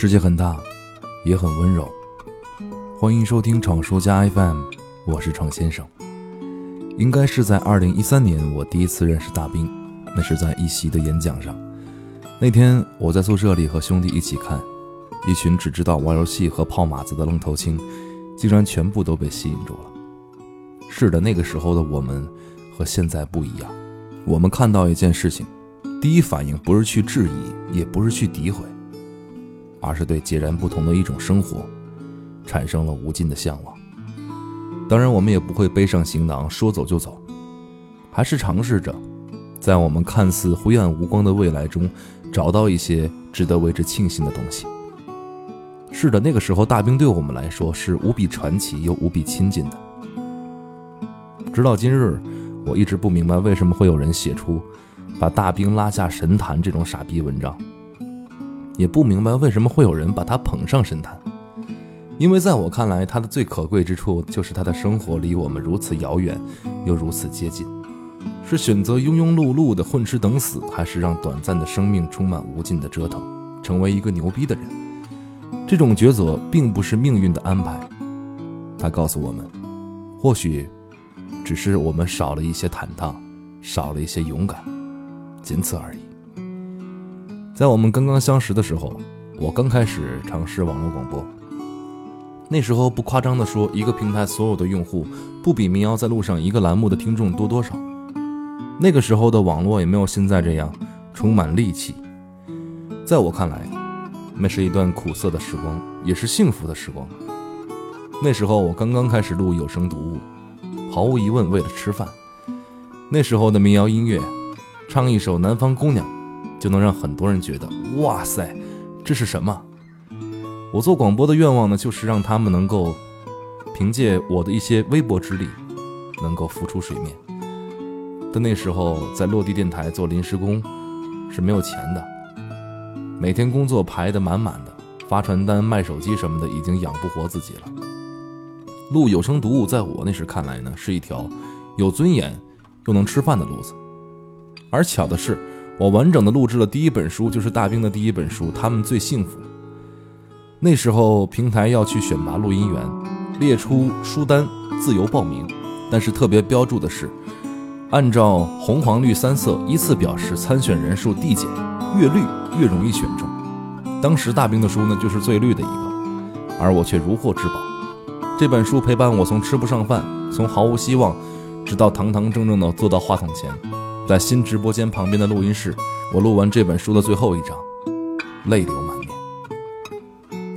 世界很大，也很温柔。欢迎收听闯书家 FM，我是闯先生。应该是在二零一三年，我第一次认识大兵，那是在一席的演讲上。那天我在宿舍里和兄弟一起看，一群只知道玩游戏和泡马子的愣头青，竟然全部都被吸引住了。是的，那个时候的我们和现在不一样。我们看到一件事情，第一反应不是去质疑，也不是去诋毁。而是对截然不同的一种生活，产生了无尽的向往。当然，我们也不会背上行囊说走就走，还是尝试着，在我们看似灰暗无光的未来中，找到一些值得为之庆幸的东西。是的，那个时候大兵对我们来说是无比传奇又无比亲近的。直到今日，我一直不明白为什么会有人写出把大兵拉下神坛这种傻逼文章。也不明白为什么会有人把他捧上神坛，因为在我看来，他的最可贵之处就是他的生活离我们如此遥远，又如此接近。是选择庸庸碌碌的混吃等死，还是让短暂的生命充满无尽的折腾，成为一个牛逼的人？这种抉择并不是命运的安排，他告诉我们，或许只是我们少了一些坦荡，少了一些勇敢，仅此而已。在我们刚刚相识的时候，我刚开始尝试网络广播。那时候不夸张地说，一个平台所有的用户不比民谣在路上一个栏目的听众多多少。那个时候的网络也没有现在这样充满戾气。在我看来，那是一段苦涩的时光，也是幸福的时光。那时候我刚刚开始录有声读物，毫无疑问为了吃饭。那时候的民谣音乐，唱一首《南方姑娘》。就能让很多人觉得，哇塞，这是什么？我做广播的愿望呢，就是让他们能够凭借我的一些微薄之力，能够浮出水面。但那时候在落地电台做临时工是没有钱的，每天工作排得满满的，发传单、卖手机什么的，已经养不活自己了。录有声读物，在我那时看来呢，是一条有尊严又能吃饭的路子。而巧的是。我完整的录制了第一本书，就是大兵的第一本书。他们最幸福。那时候平台要去选拔录音员，列出书单，自由报名。但是特别标注的是，按照红黄绿三色依次表示参选人数递减，越绿越容易选中。当时大兵的书呢，就是最绿的一个，而我却如获至宝。这本书陪伴我从吃不上饭，从毫无希望，直到堂堂正正的坐到话筒前。在新直播间旁边的录音室，我录完这本书的最后一章，泪流满面。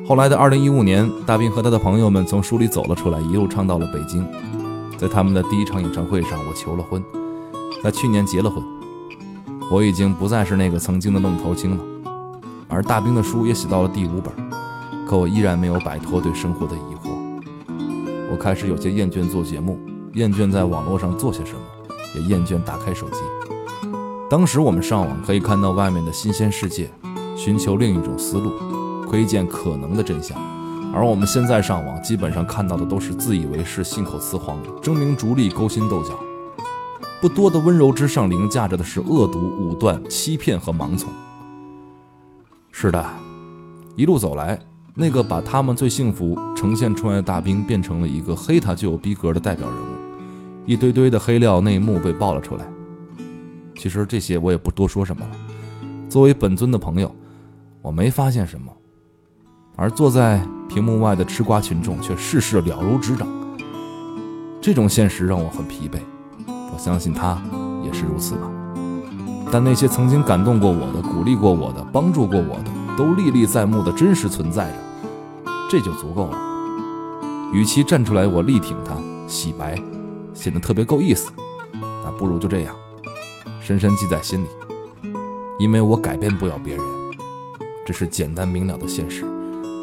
后来的二零一五年，大兵和他的朋友们从书里走了出来，一路唱到了北京。在他们的第一场演唱会上，我求了婚，在去年结了婚。我已经不再是那个曾经的愣头青了，而大兵的书也写到了第五本，可我依然没有摆脱对生活的疑惑。我开始有些厌倦做节目，厌倦在网络上做些什么。也厌倦打开手机。当时我们上网可以看到外面的新鲜世界，寻求另一种思路，窥见可能的真相；而我们现在上网，基本上看到的都是自以为是、信口雌黄、争名逐利、勾心斗角。不多的温柔之上，凌驾着的是恶毒、武断、欺骗和盲从。是的，一路走来，那个把他们最幸福呈现出来的大兵，变成了一个黑他就有逼格的代表人物。一堆堆的黑料内幕被爆了出来。其实这些我也不多说什么了。作为本尊的朋友，我没发现什么，而坐在屏幕外的吃瓜群众却事事了如指掌。这种现实让我很疲惫。我相信他也是如此吧。但那些曾经感动过我的、鼓励过我的、帮助过我的，都历历在目的真实存在着，这就足够了。与其站出来我力挺他、洗白。显得特别够意思，那不如就这样，深深记在心里，因为我改变不了别人，这是简单明了的现实，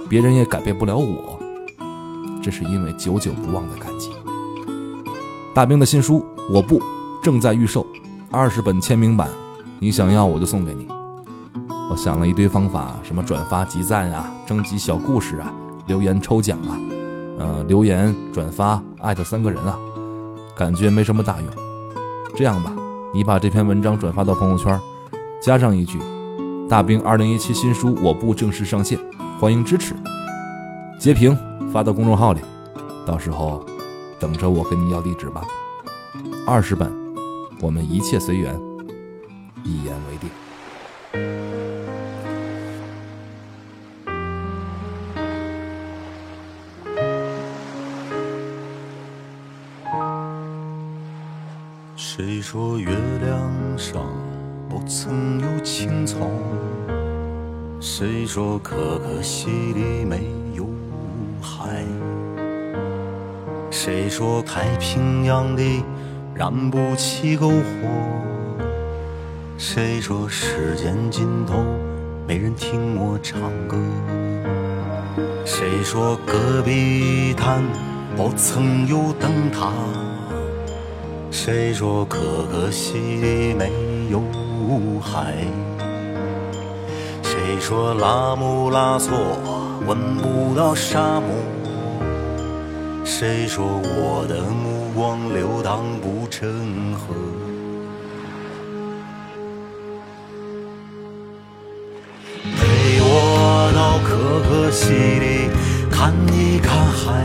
别人也改变不了我，这是因为久久不忘的感激。大兵的新书《我不》正在预售，二十本签名版，你想要我就送给你。我想了一堆方法，什么转发集赞啊，征集小故事啊，留言抽奖啊，呃，留言转发艾特三个人啊。感觉没什么大用，这样吧，你把这篇文章转发到朋友圈，加上一句“大兵二零一七新书我部正式上线，欢迎支持，截屏发到公众号里，到时候等着我跟你要地址吧。二十本，我们一切随缘，一言为定。说月亮上不曾有青草？谁说可可西里没有海？谁说太平洋里燃不起篝火？谁说时间尽头没人听我唱歌？谁说戈壁滩不曾有灯塔？谁说可可西里没有海？谁说拉姆拉措闻不到沙漠？谁说我的目光流淌不成河？陪我到可可西里看一看海，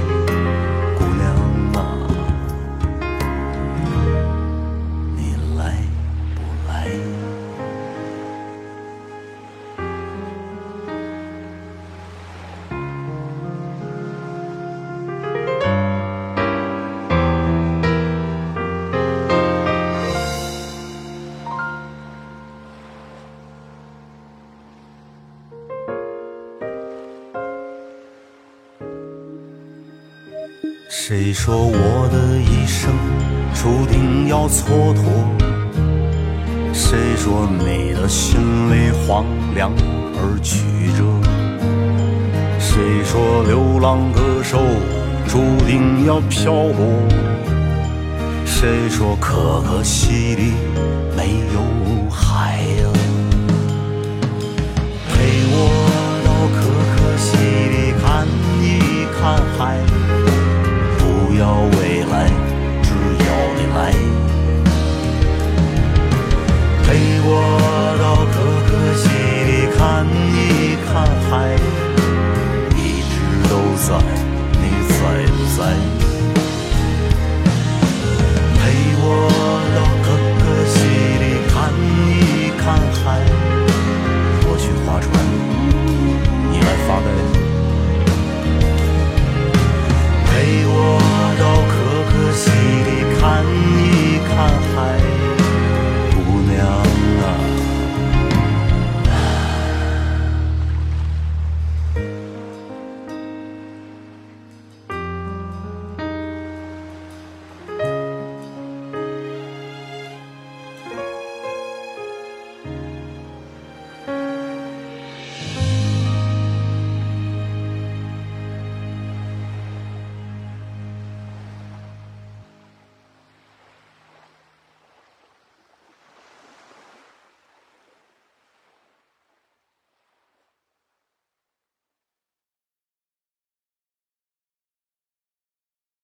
谁说我的一生注定要蹉跎？谁说你的心里荒凉而曲折？谁说流浪歌手注定要漂泊？谁说可可西里